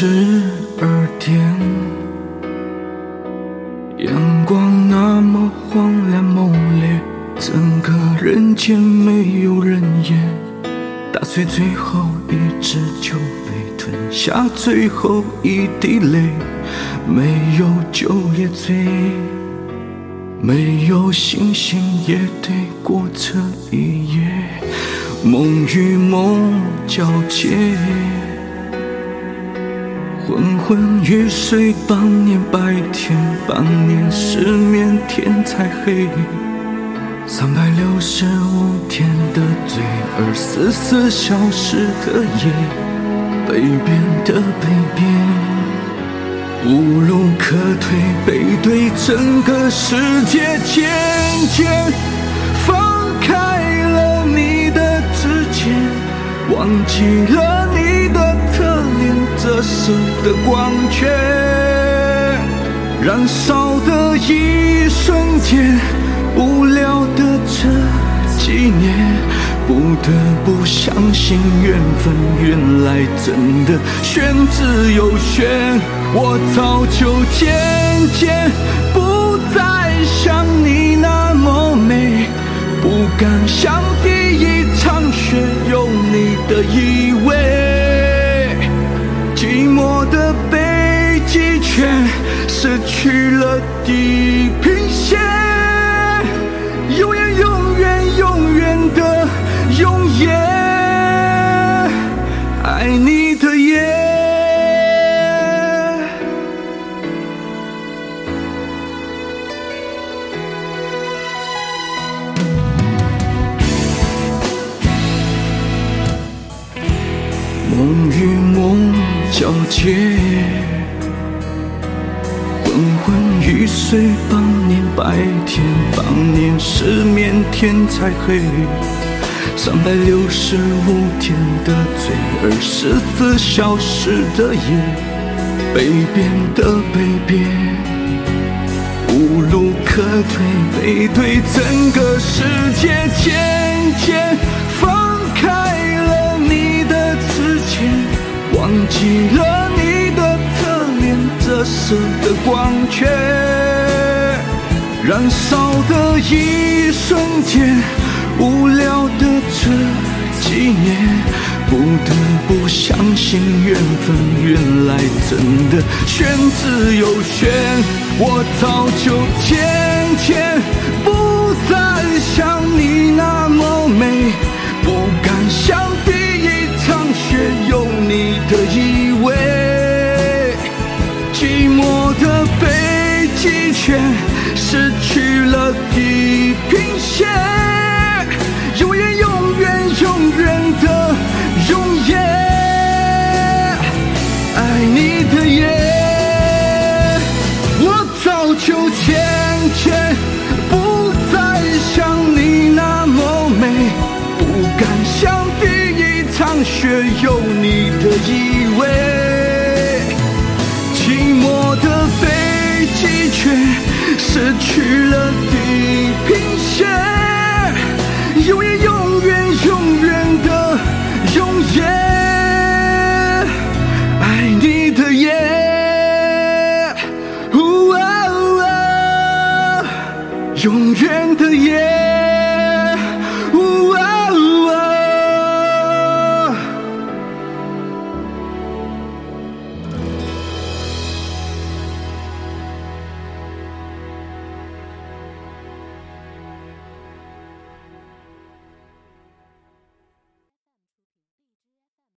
十二点，阳光那么荒凉猛烈，整个人间没有人烟，打碎最后一支酒杯，吞下最后一滴泪，没有酒也醉，没有星星也得过这一夜，梦与梦交接。昏昏欲睡，半年白天，半年失眠，天才黑。三百六十五天的罪，二十四小时的夜，北边的北边，无路可退，背对整个世界，渐渐放开了你的指尖，忘记了你的特脸，折射的光圈，燃烧的一瞬间，无聊的这几年，不得不相信缘分，原来真的玄之又玄。我早就渐渐不再像你那么美，不敢想失去了地平线，永远永远永远的永远，爱你的夜。梦与梦交接，昏昏欲睡，半年白天，半年失眠，天才黑。三百六十五天的罪，二十四小时的夜，北边的北边，无路可退，背对整个世界，渐渐放开了你的指尖，忘记了你的侧脸，折射的光圈，燃烧的一瞬间，无聊的这几年，不得不相信缘分，原来真的玄之又玄。我早就渐渐不再像你那么美，不敢想第一场雪有你的依偎。寂寞的北极圈失去了地平线，永远永远永远的永远，爱你的夜。我早就渐渐不再像你那么美，不敢想第一场雪有你的依北极圈失去了地平线，永远永远永远的永远，爱你的夜。呜啊啊永远的夜。